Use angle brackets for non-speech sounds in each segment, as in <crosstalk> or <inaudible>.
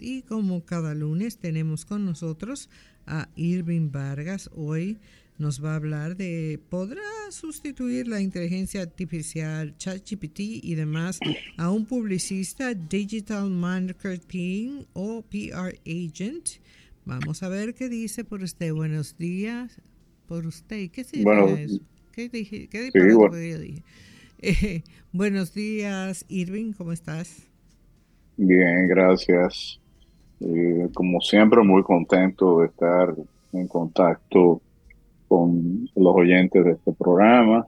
Y como cada lunes tenemos con nosotros a Irving Vargas. Hoy nos va a hablar de, ¿podrá sustituir la inteligencia artificial, ChatGPT y demás a un publicista, digital marketing o PR agent? Vamos a ver qué dice por usted. Buenos días. Por usted. ¿Qué eso? ¿Qué dije? ¿Qué dije? Eh, <laughs> buenos días, Irving. ¿Cómo estás? Bien, gracias. Eh, como siempre, muy contento de estar en contacto con los oyentes de este programa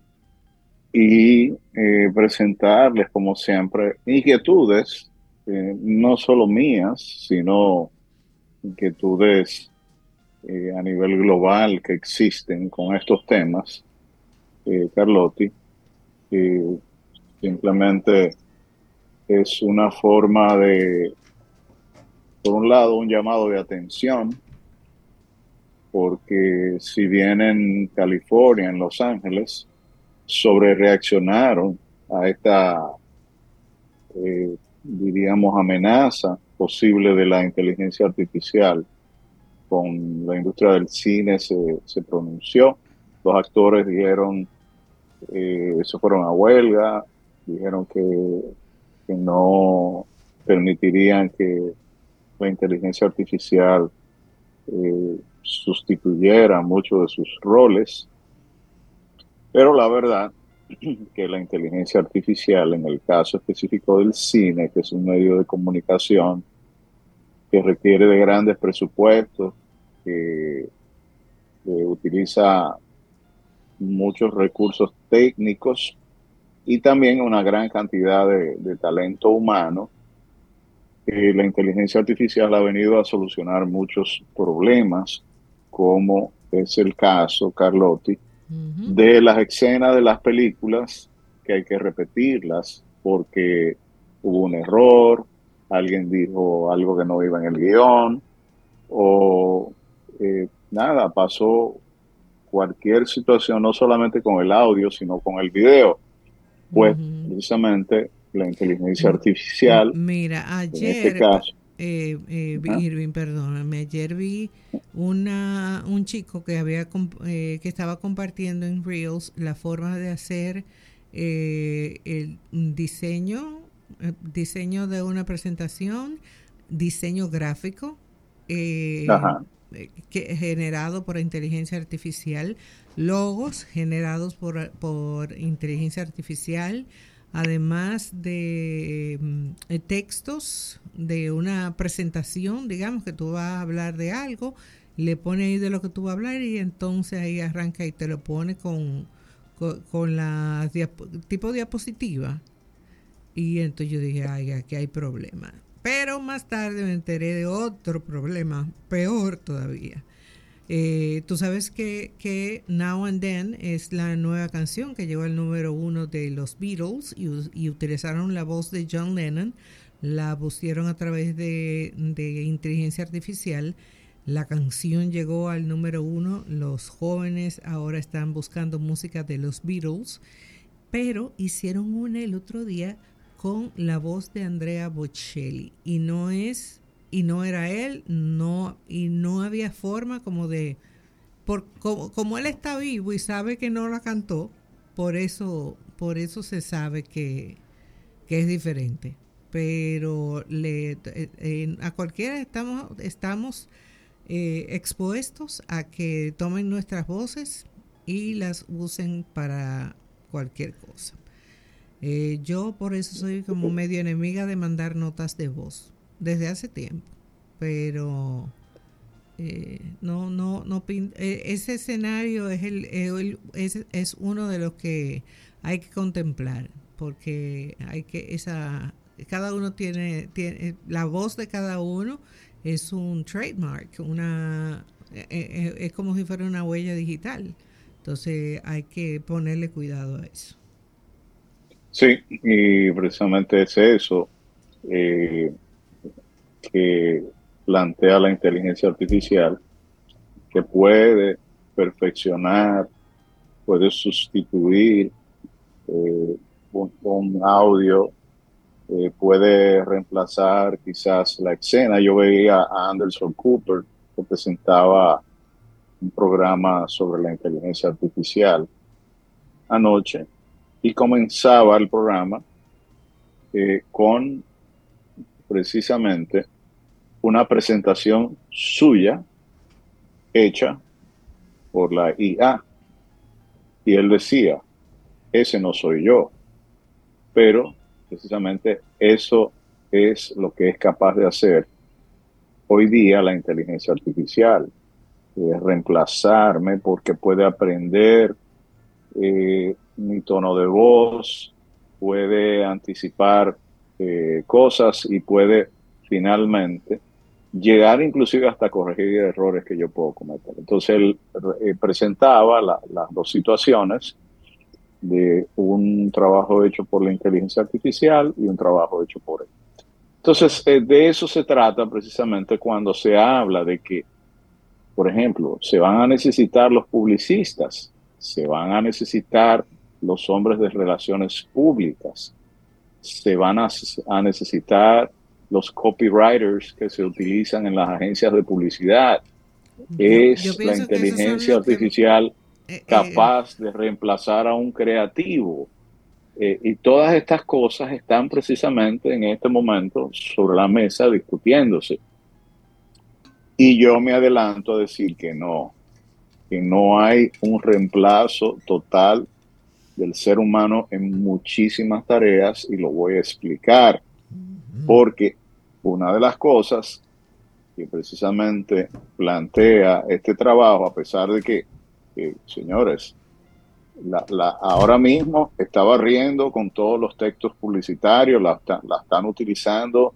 y eh, presentarles, como siempre, inquietudes, eh, no solo mías, sino inquietudes a nivel global que existen con estos temas, Carlotti. simplemente es una forma de por un lado, un llamado de atención, porque si bien en California, en Los Ángeles, sobre reaccionaron a esta, eh, diríamos, amenaza posible de la inteligencia artificial, con la industria del cine se, se pronunció, los actores dijeron, eh, se fueron a huelga, dijeron que, que no permitirían que la inteligencia artificial eh, sustituyera muchos de sus roles, pero la verdad <clears throat> que la inteligencia artificial, en el caso específico del cine, que es un medio de comunicación que requiere de grandes presupuestos, que, utiliza muchos recursos técnicos y también una gran cantidad de talento humano, la inteligencia artificial ha venido a solucionar muchos problemas, como es el caso, Carlotti, de las escenas de las películas que hay que repetirlas porque hubo un error, alguien dijo algo que no iba en el guion, o eh, nada, pasó cualquier situación, no solamente con el audio, sino con el video. Pues precisamente la inteligencia artificial. Mira, este ayer, eh, eh, Irving, perdóname, ayer vi una, un chico que, había, eh, que estaba compartiendo en Reels la forma de hacer eh, el diseño, diseño de una presentación, diseño gráfico. Que, generado por inteligencia artificial, logos generados por, por inteligencia artificial, además de eh, textos de una presentación, digamos que tú vas a hablar de algo, le pone ahí de lo que tú vas a hablar y entonces ahí arranca y te lo pone con, con, la tipo diapositiva. Y entonces yo dije, ay, aquí hay problema. Pero más tarde me enteré de otro problema, peor todavía. Eh, tú sabes que, que, Now and Then es la nueva canción que llegó al número uno de los Beatles y, utilizaron la voz de John Lennon, la pusieron a través de, de, inteligencia artificial. La canción llegó al número uno, los jóvenes ahora están buscando música de los Beatles, pero hicieron una el otro día con la voz de Andrea Bocelli y no es y no era él, no, y no había forma como de, por, como, él está vivo y sabe que no la cantó, por eso, por eso se sabe que, es diferente. Pero le, eh, a cualquiera estamos, estamos eh, expuestos a que tomen nuestras voces y las usen para cualquier cosa. Eh, yo por eso soy como medio enemiga de mandar notas de voz desde hace tiempo, pero eh, no, no, no eh, ese escenario es el, es, es, uno de los que hay que contemplar, porque hay que esa cada uno tiene, tiene la voz de cada uno es un trademark, una eh, es como si fuera una huella digital. Entonces hay que ponerle cuidado a eso. Sí, y precisamente es eso. Eh, que plantea la inteligencia artificial, que puede perfeccionar, puede sustituir eh, un, audio eh, puede reemplazar quizás la escena. Yo veía a Anderson Cooper que presentaba un programa sobre la inteligencia artificial anoche y comenzaba el programa eh, con precisamente una presentación suya hecha por la IA. Y él decía, ese no soy yo, pero precisamente eso es lo que es capaz de hacer hoy día la inteligencia artificial, de reemplazarme porque puede aprender eh, mi tono de voz, puede anticipar eh, cosas y puede finalmente llegar inclusive hasta corregir errores que yo puedo cometer. Entonces él eh, presentaba las dos situaciones de un trabajo hecho por la inteligencia artificial y un trabajo hecho por él. Entonces, eh, de eso se trata precisamente cuando se habla de que, por ejemplo, se van a necesitar los publicistas, se van a necesitar los hombres de relaciones públicas, se van a, necesitar los copywriters que se utilizan en las agencias de publicidad. es la inteligencia artificial eh, eh, capaz de reemplazar a un creativo. Eh, y todas estas cosas están precisamente en este momento sobre la mesa discutiéndose. Y yo me adelanto a decir que no, que no hay un reemplazo total del ser humano en muchísimas tareas y lo voy a explicar. Porque una de las cosas que precisamente plantea este trabajo, a pesar de que señores, la, ahora mismo estaba riendo con todos los textos publicitarios, la, están utilizando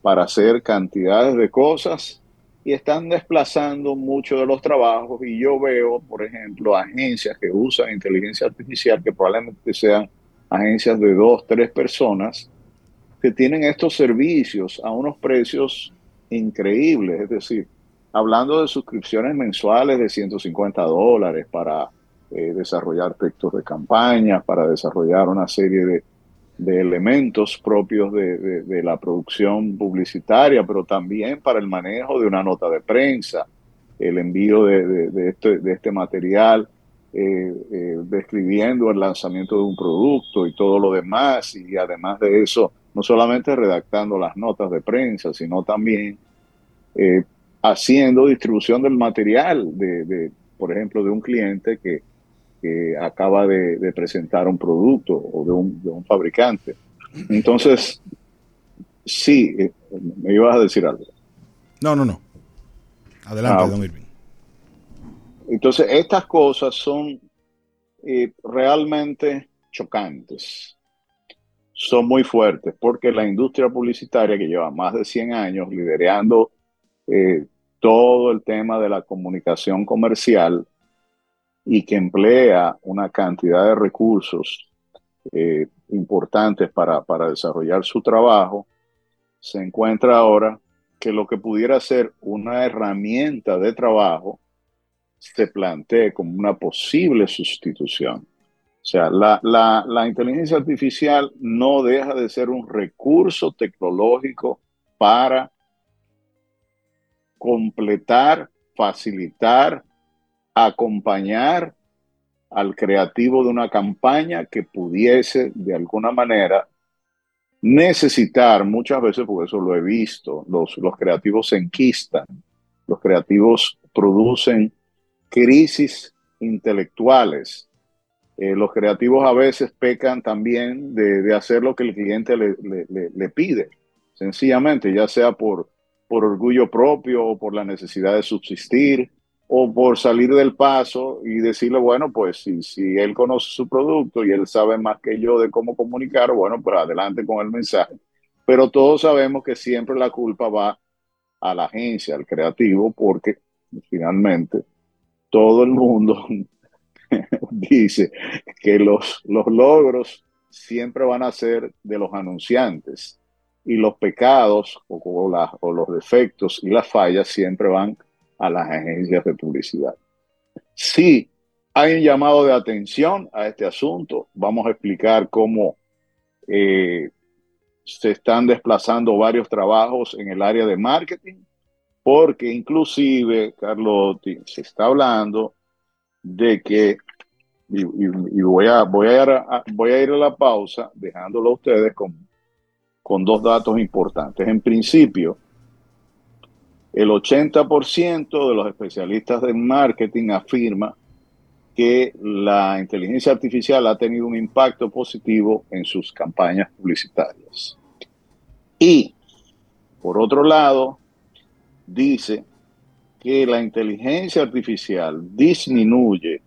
para hacer cantidades de cosas y están desplazando muchos de los trabajos. Y yo veo, por ejemplo, agencias que usan inteligencia artificial que probablemente sean agencias de dos, tres personas que tienen estos servicios a unos precios increíbles, es decir, hablando de suscripciones mensuales de 150 dólares para eh, desarrollar textos de campaña, para desarrollar una serie de, elementos propios de, la producción publicitaria, pero también para el manejo de una nota de prensa, el envío de, este, este, material, eh, eh, describiendo el lanzamiento de un producto y todo lo demás, y además de eso, no solamente redactando las notas de prensa, sino también haciendo distribución del material, de, por ejemplo, de un cliente que, acaba de, presentar un producto o de un, fabricante. Entonces, sí, eh, me ibas a decir algo. No, no, no. Adelante, ah, don Irving. Entonces, estas cosas son eh, realmente chocantes. Son muy fuertes porque la industria publicitaria que lleva más de 100 años liderando eh, todo el tema de la comunicación comercial y que emplea una cantidad de recursos eh, importantes para, para desarrollar su trabajo, se encuentra ahora que lo que pudiera ser una herramienta de trabajo se plantee como una posible sustitución. O sea, la, la, la, inteligencia artificial no deja de ser un recurso tecnológico para completar, facilitar, acompañar al creativo de una campaña que pudiese de alguna manera necesitar, muchas veces, porque eso lo he visto, los, los creativos se enquistan, los creativos producen crisis intelectuales. Eh, los creativos a veces pecan también de, hacer lo que el cliente le, le pide, sencillamente, ya sea por por orgullo propio o por la necesidad de subsistir o por salir del paso y decirle, bueno, pues si, si él conoce su producto y él sabe más que yo de cómo comunicar, bueno, pues adelante con el mensaje. Pero todos sabemos que siempre la culpa va a la agencia, al creativo, porque finalmente todo el mundo <laughs> dice que los, los logros siempre van a ser de los anunciantes y los pecados o, o, los defectos y las fallas siempre van a las agencias de publicidad. Sí, hay un llamado de atención a este asunto. Vamos a explicar cómo eh, se están desplazando varios trabajos en el área de marketing, porque inclusive, Carlotti, se está hablando de que, y, voy, a, voy, a ir a, voy a ir a la pausa dejándolo a ustedes con, con dos datos importantes. En principio, el 80% de los especialistas en marketing afirma que la inteligencia artificial ha tenido un impacto positivo en sus campañas publicitarias. Y, por otro lado, dice que la inteligencia artificial disminuye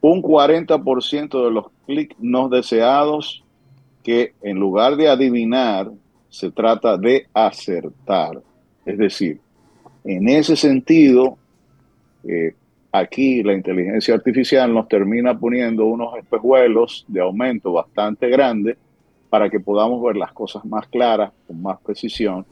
un 40% de los clics no deseados que en lugar de adivinar, se trata de acertar. Es decir, en ese sentido, eh, aquí la inteligencia artificial nos termina poniendo unos espejuelos de aumento bastante grandes para que podamos ver las cosas más claras, con más precisión.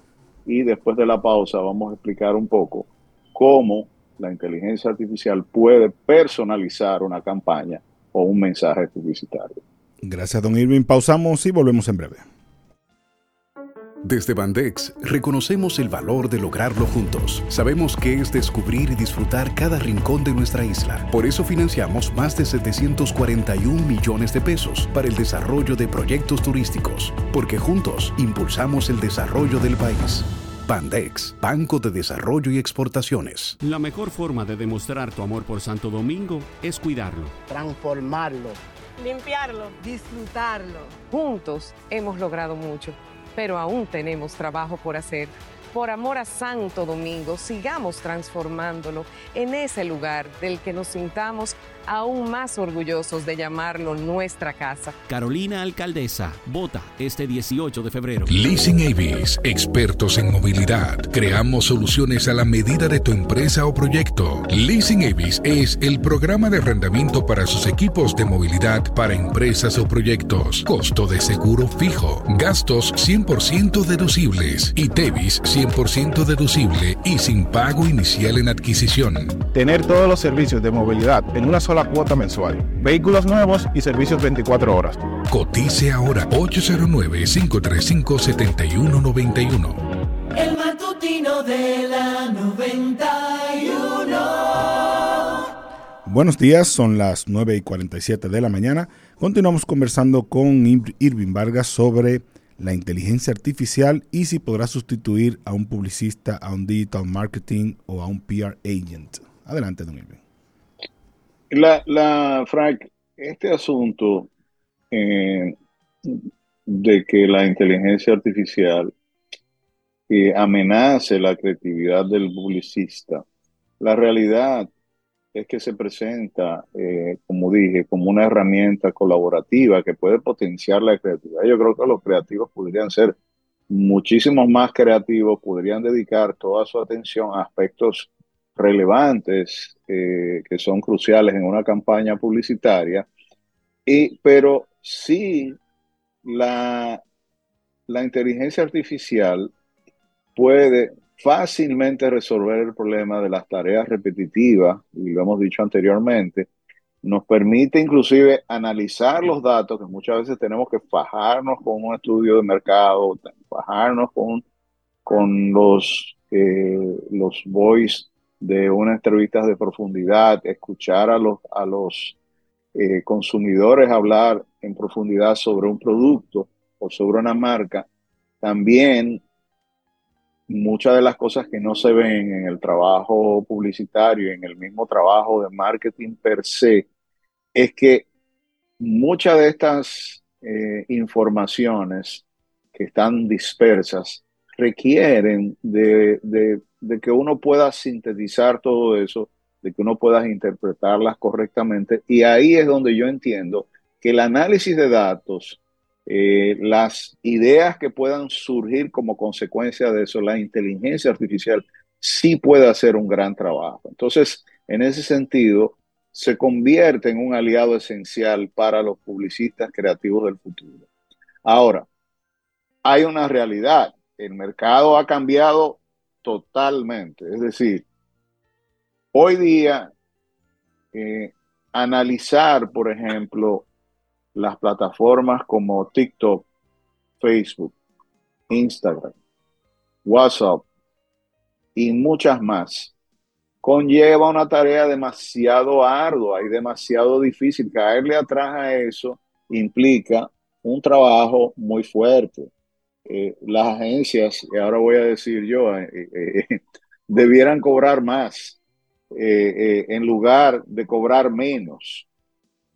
Y después de la pausa vamos a explicar un poco cómo la inteligencia artificial puede personalizar una campaña o un mensaje publicitario. Gracias, don Irving. Pausamos y volvemos en breve. Desde Bandex reconocemos el valor de lograrlo juntos. Sabemos que es descubrir y disfrutar cada rincón de nuestra isla. Por eso financiamos más de 741 millones de pesos para el desarrollo de proyectos turísticos, porque juntos impulsamos el desarrollo del país. Bandex, Banco de Desarrollo y Exportaciones. La mejor forma de demostrar tu amor por Santo Domingo es cuidarlo, transformarlo, limpiarlo, disfrutarlo. Juntos hemos logrado mucho pero aún tenemos trabajo por hacer. Por amor a Santo Domingo, sigamos transformándolo en ese lugar del que nos sintamos aún más orgullosos de llamarlo nuestra casa. Carolina Alcaldesa, vota este 18 de febrero. Leasing Avis, expertos en movilidad. Creamos soluciones a la medida de tu empresa o proyecto. Leasing Avis es el programa de arrendamiento para sus equipos de movilidad para empresas o proyectos. Costo de seguro fijo. Gastos 100% deducibles. Y Tevis 100% deducible y sin pago inicial en adquisición. Tener todos los servicios de movilidad en una sola cuota mensual. Vehículos nuevos y servicios 24 horas. Cotice ahora 809-535-7191. El matutino de la 91. Buenos días, son las 9 y 47 de la mañana. Continuamos conversando con Irving Vargas sobre la inteligencia artificial y si podrá sustituir a un publicista, a un digital marketing o a un PR agent. Adelante, don Irving. La, la, Frank, este asunto eh, de que la inteligencia artificial eh, amenace la creatividad del publicista, la realidad es que se presenta, eh, como dije, como una herramienta colaborativa que puede potenciar la creatividad. Yo creo que los creativos podrían ser muchísimos más creativos, podrían dedicar toda su atención a aspectos relevantes eh, que son cruciales en una campaña publicitaria, y, pero sí la, la inteligencia artificial puede fácilmente resolver el problema de las tareas repetitivas, y lo hemos dicho anteriormente, nos permite inclusive analizar los datos, que muchas veces tenemos que fajarnos con un estudio de mercado, fajarnos con, con los, eh, los voice de unas entrevistas de profundidad, escuchar a los, a los eh, consumidores hablar en profundidad sobre un producto o sobre una marca, también muchas de las cosas que no se ven en el trabajo publicitario, en el mismo trabajo de marketing per se, es que muchas de estas eh, informaciones que están dispersas requieren de, de que uno pueda sintetizar todo eso, de que uno pueda interpretarlas correctamente. Y ahí es donde yo entiendo que el análisis de datos, eh, las ideas que puedan surgir como consecuencia de eso, la inteligencia artificial sí puede hacer un gran trabajo. Entonces, en ese sentido, se convierte en un aliado esencial para los publicistas creativos del futuro. Ahora, hay una realidad. El mercado ha cambiado totalmente. Es decir, hoy día, eh, analizar, por ejemplo, las plataformas como TikTok Facebook, Instagram, WhatsApp y muchas más, conlleva una tarea demasiado ardua y demasiado difícil. Caerle atrás a eso implica un trabajo muy fuerte. Eh, las agencias, y ahora voy a decir yo, eh, eh, <laughs> debieran cobrar más en lugar de cobrar menos.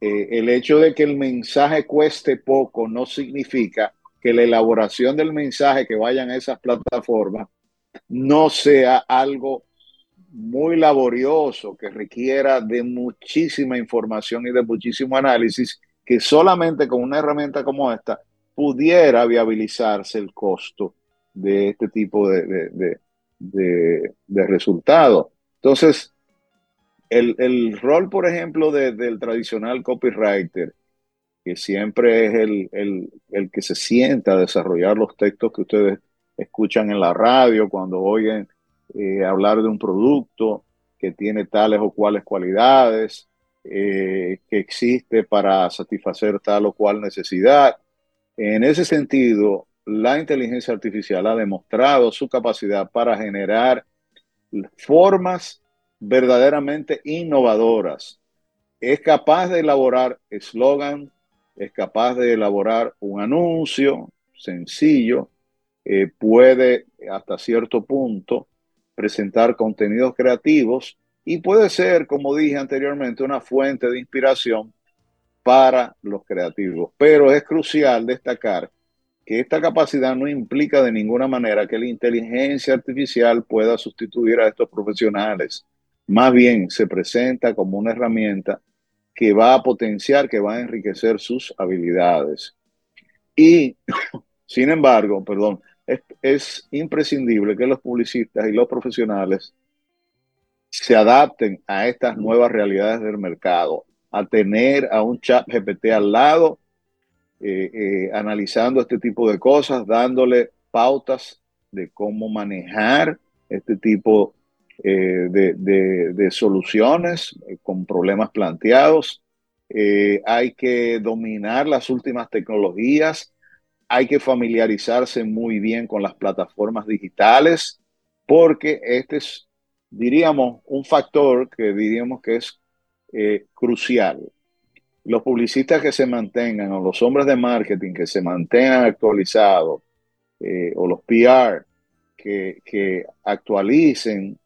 El hecho de que el mensaje cueste poco no significa que la elaboración del mensaje que vayan a esas plataformas no sea algo muy laborioso, que requiera de muchísima información y de muchísimo análisis, que solamente con una herramienta como esta pudiera viabilizarse el costo de este tipo de, de, resultados. Entonces, el, rol, por ejemplo, del tradicional copywriter, que siempre es el, el que se sienta a desarrollar los textos que ustedes escuchan en la radio, cuando oyen eh, hablar de un producto que tiene tales o cuales cualidades, eh, que existe para satisfacer tal o cual necesidad. En ese sentido, la inteligencia artificial ha demostrado su capacidad para generar formas verdaderamente innovadoras. Es capaz de elaborar eslogan, es capaz de elaborar un anuncio sencillo, eh, puede hasta cierto punto presentar contenidos creativos y puede ser, como dije anteriormente, una fuente de inspiración para los creativos. Pero es crucial destacar que esta capacidad no implica de ninguna manera que la inteligencia artificial pueda sustituir a estos profesionales. Más bien se presenta como una herramienta que va a potenciar, que va a enriquecer sus habilidades. Y, <laughs> sin embargo, perdón, es, imprescindible que los publicistas y los profesionales se adapten a estas nuevas realidades del mercado, a tener a un chat GPT al lado, eh, eh, analizando este tipo de cosas, dándole pautas de cómo manejar este tipo eh, de, soluciones con problemas planteados. hay que dominar las últimas tecnologías hay que familiarizarse muy bien con las plataformas digitales porque este es, diríamos, un factor que diríamos que es eh, crucial. Los publicistas que se mantengan o los hombres de marketing que se mantengan actualizados eh, o los PR que, actualicen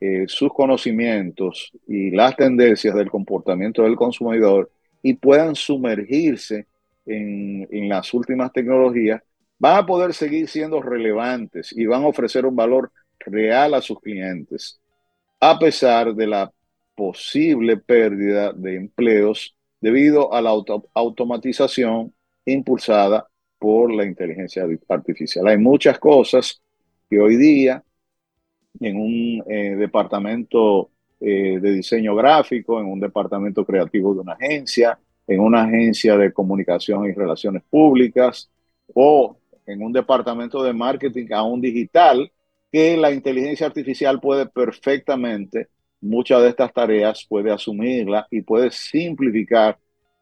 eh, sus conocimientos y las tendencias del comportamiento del consumidor y puedan sumergirse en, las últimas tecnologías, van a poder seguir siendo relevantes y van a ofrecer un valor real a sus clientes, a pesar de la posible pérdida de empleos debido a la automatización impulsada por la inteligencia artificial. Hay muchas cosas que hoy día en un eh, departamento eh, de diseño gráfico, en un departamento creativo de una agencia, en una agencia de comunicación y relaciones públicas o en un departamento de marketing aún digital, que la inteligencia artificial puede perfectamente, muchas de estas tareas puede asumirla y puede simplificar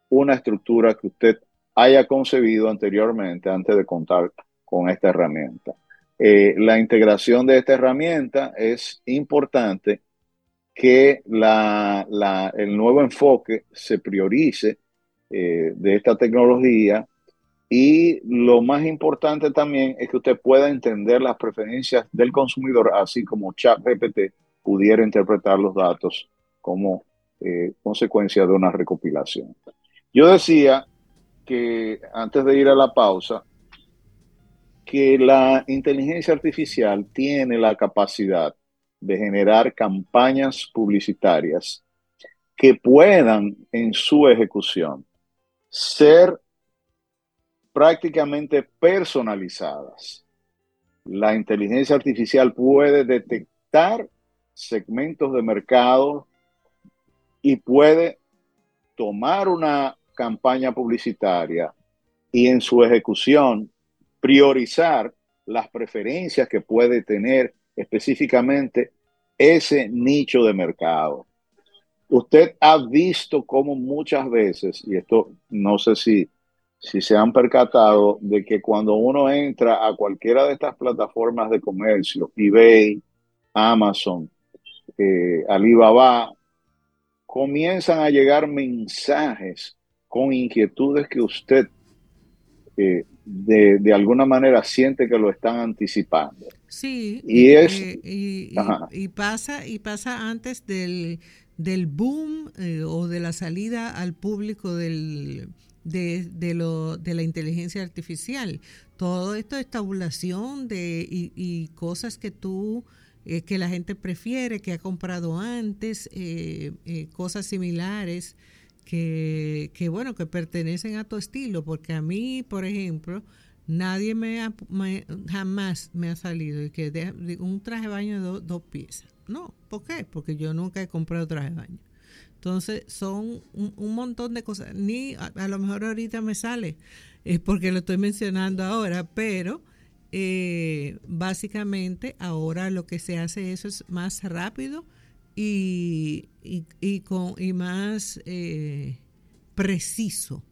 una estructura que usted haya concebido anteriormente antes de contar con esta herramienta. Eh, la integración de esta herramienta es importante que el nuevo enfoque se priorice eh, de esta tecnología. Y lo más importante también es que usted pueda entender las preferencias del consumidor, así como ChatGPT pudiera interpretar los datos como eh, consecuencia de una recopilación. Yo decía que antes de ir a la pausa, que la inteligencia artificial tiene la capacidad de generar campañas publicitarias que puedan en su ejecución ser prácticamente personalizadas. La inteligencia artificial puede detectar segmentos de mercado y puede tomar una campaña publicitaria y en su ejecución priorizar las preferencias que puede tener específicamente ese nicho de mercado. Usted ha visto cómo muchas veces, y esto no sé si, si se han percatado de que cuando uno entra a cualquiera de estas plataformas de comercio, eBay, Amazon, eh, Alibaba, comienzan a llegar mensajes con inquietudes que usted eh, de, alguna manera siente que lo están anticipando. Sí, y, es, y, pasa, y pasa antes del, del boom eh, o de la salida al público del, de, de, lo, de la inteligencia artificial. Todo esto es tabulación de, y, y cosas que tú eh, que la gente prefiere, que ha comprado antes, eh, eh, cosas similares que, que, bueno, que pertenecen a tu estilo, porque a mí, por ejemplo, nadie me, ha, jamás me ha salido que de, un traje de baño de dos piezas. No, ¿por qué? Porque yo nunca he comprado traje de baño. Entonces son un, montón de cosas. Ni a, lo mejor ahorita me sale, es porque lo estoy mencionando ahora, pero eh, básicamente ahora lo que se hace eso es más rápido y, y, con, y más eh, preciso,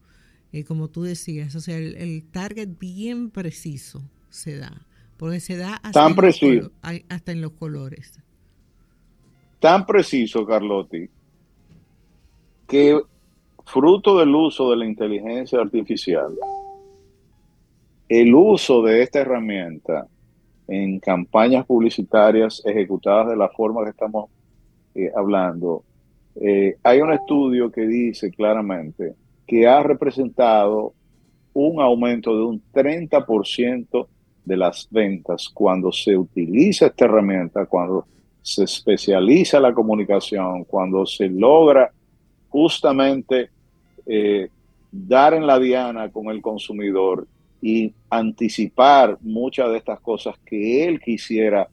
eh, como tú decías, o sea, el, target bien preciso se da, porque se da hasta, Tan preciso. hasta en los colores. Tan preciso, Carlotti, que fruto del uso de la inteligencia artificial, el uso de esta herramienta en campañas publicitarias ejecutadas de la forma que estamos eh, hablando, eh, hay un estudio que dice claramente que ha representado un aumento de un 30% de las ventas cuando se utiliza esta herramienta, cuando se especializa la comunicación, cuando se logra justamente eh, dar en la diana con el consumidor y anticipar muchas de estas cosas que él quisiera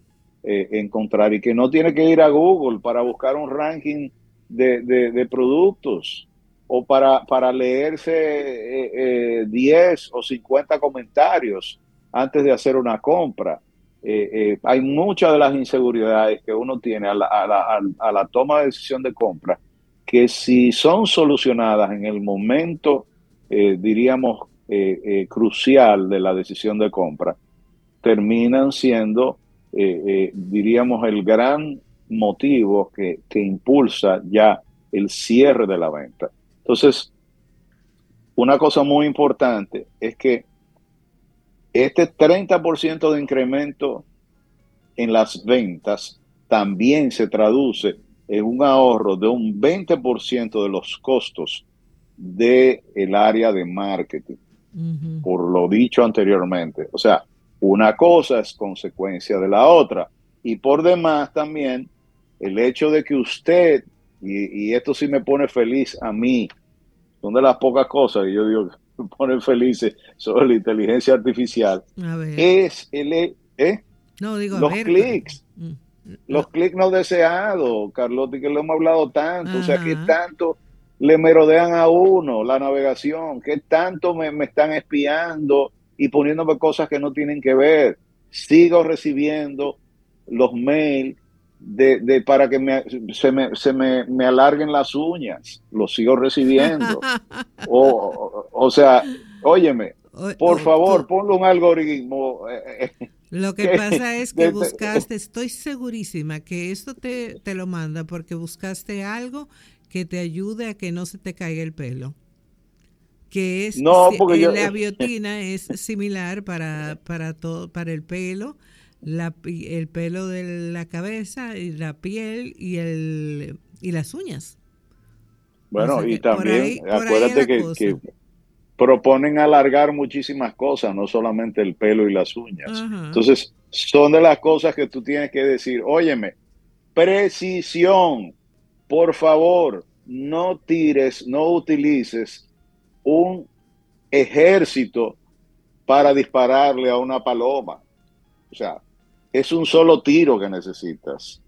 eh, encontrar y que no tiene que ir a Google para buscar un ranking de, productos o para, para leerse 10 eh, eh, o 50 comentarios antes de hacer una compra. hay muchas de las inseguridades que uno tiene a la, a, la, a la toma de decisión de compra que si son solucionadas en el momento, diríamos, eh, eh, crucial de la decisión de compra, terminan siendo, eh, diríamos, el gran motivo que, que impulsa ya el cierre de la venta. Entonces, una cosa muy importante es que este 30% de incremento en las ventas también se traduce en un ahorro de un 20% de los costos del el área de marketing por lo dicho anteriormente. O sea, una cosa es consecuencia de la otra. Y por demás también, el hecho de que usted, y, esto sí me pone feliz a mí, son de las pocas cosas que yo digo que me ponen felices sobre la inteligencia artificial, es el, ¿eh? no, digo, los clics. Mm. Los clics no deseados, Carlotti, que lo hemos hablado tanto, o sea, que tanto le merodean a uno la navegación, que tanto me, están espiando y poniéndome cosas que no tienen que ver. Sigo recibiendo los mails de, para que me, se, me, se me, alarguen las uñas. Los sigo recibiendo. <laughs> o, o, sea, óyeme, por favor, ponle un algoritmo. Eh, eh, lo que <laughs> pasa es que buscaste, estoy segurísima que esto te, te lo manda porque buscaste algo que te ayude a que no se te caiga el pelo. Que es no, porque la biotina es similar para, para todo, para el pelo, la, el pelo de la cabeza y la piel y el y las uñas. Bueno, y también acuérdate que, proponen alargar muchísimas cosas, no solamente el pelo y las uñas. Entonces, son de las cosas que tú tienes que decir, óyeme, precisión, por favor, no tires, no utilices un ejército para dispararle a una paloma. O sea, es un solo tiro que necesitas.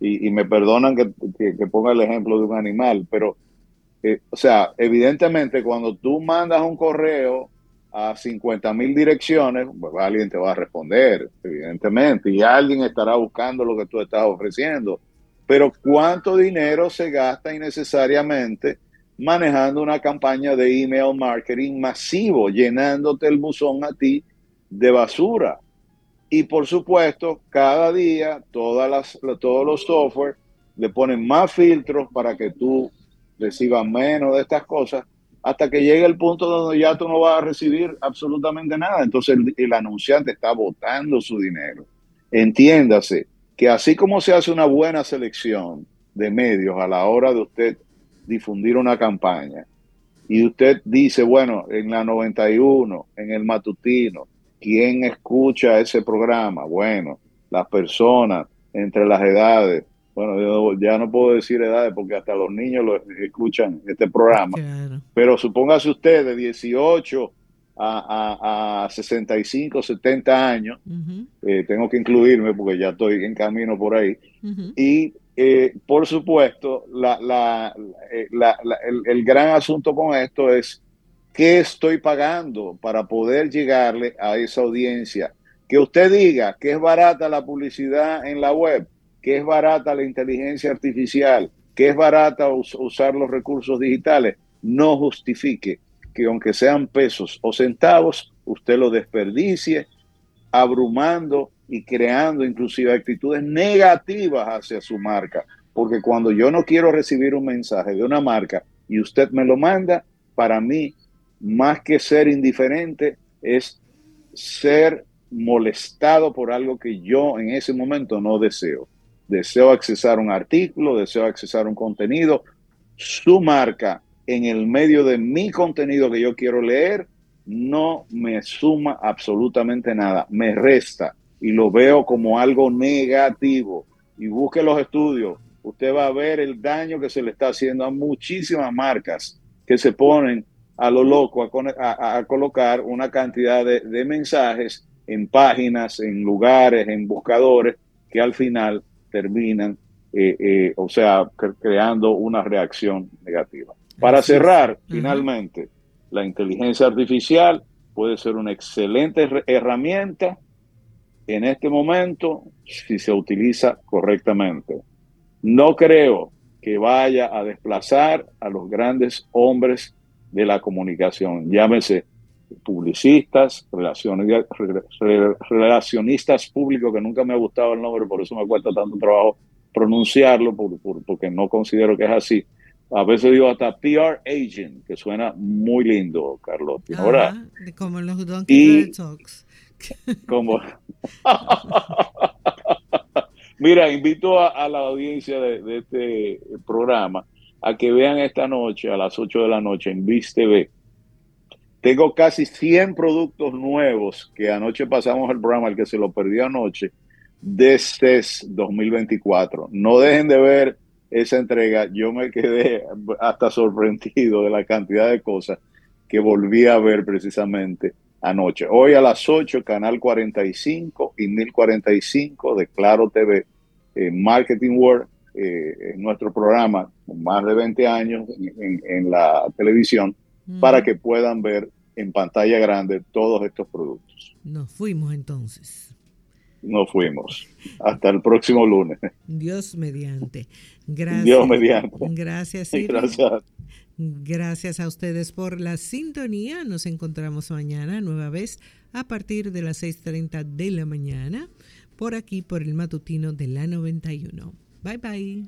Y, me perdonan que, ponga el ejemplo de un animal, pero, eh, o sea, evidentemente cuando tú mandas un correo a 50 mil direcciones, pues alguien te va a responder, evidentemente, y alguien estará buscando lo que tú estás ofreciendo pero cuánto dinero se gasta innecesariamente manejando una campaña de email marketing masivo, llenándote el buzón a ti de basura. Y por supuesto, cada día todas las, todos los software le ponen más filtros para que tú recibas menos de estas cosas hasta que llegue el punto donde ya tú no vas a recibir absolutamente nada. Entonces el, el anunciante está botando su dinero. Entiéndase que así como se hace una buena selección de medios a la hora de usted difundir una campaña y usted dice, bueno, en la 91, en el matutino, ¿quién escucha ese programa? Bueno, las personas entre las edades bueno, ya no puedo decir edades porque hasta los niños lo escuchan este programa. Pero supóngase usted de 18 a, a, a 65, 70 años, eh, tengo que incluirme porque ya estoy en camino por ahí. Y eh, por supuesto, eh, el gran asunto con esto es qué estoy pagando para poder llegarle a esa audiencia. Que usted diga que es barata la publicidad en la web que es barata la inteligencia artificial, que es barata usar los recursos digitales, no justifique que aunque sean pesos o centavos, usted lo desperdicie abrumando y creando inclusive actitudes negativas hacia su marca. Porque cuando yo no quiero recibir un mensaje de una marca y usted me lo manda, para mí, más que ser indiferente, es ser molestado por algo que yo en ese momento no deseo. Deseo accesar un artículo, deseo accesar un contenido, su marca en el medio de mi contenido que yo quiero leer no me suma absolutamente nada, me resta y lo veo como algo negativo. Y busque los estudios, usted va a ver el daño que se le está haciendo a muchísimas marcas que se ponen a lo loco a, colocar una cantidad de, de mensajes en páginas, en lugares, en buscadores, que al final terminan, eh, eh, o sea, creando una reacción negativa. Para cerrar, finalmente, la inteligencia artificial puede ser una excelente herramienta en este momento si se utiliza correctamente. No creo que vaya a desplazar a los grandes hombres de la comunicación, llámese publicistas, relacionistas públicos, que nunca me ha gustado el nombre, por eso me cuesta tanto trabajo pronunciarlo, porque no considero que es así. A veces digo hasta PR agent, que suena muy lindo, Carlos. Ahora, como los Donkey Talks. Como... Mira, invito a, la audiencia de, este programa a que vean esta noche, a las 8 de la noche, en VIS TV, tengo casi 100 productos nuevos que anoche pasamos el programa, el que se lo perdió anoche, de CES 2024. No dejen de ver esa entrega. Yo me quedé hasta sorprendido de la cantidad de cosas que volví a ver precisamente anoche. Hoy a las 8, Canal 45 y 1045 de Claro TV, eh, Marketing World, eh, en nuestro programa, con más de 20 años en la televisión para que puedan ver en pantalla grande todos estos productos. Nos fuimos entonces. Nos fuimos. Hasta el próximo lunes. Dios mediante. Gracias. Dios mediante. Gracias, <laughs> Gracias. Gracias a ustedes por la sintonía. Nos encontramos mañana nueva vez a partir de las 6.30 de la mañana por aquí por el matutino de la 91. Bye bye.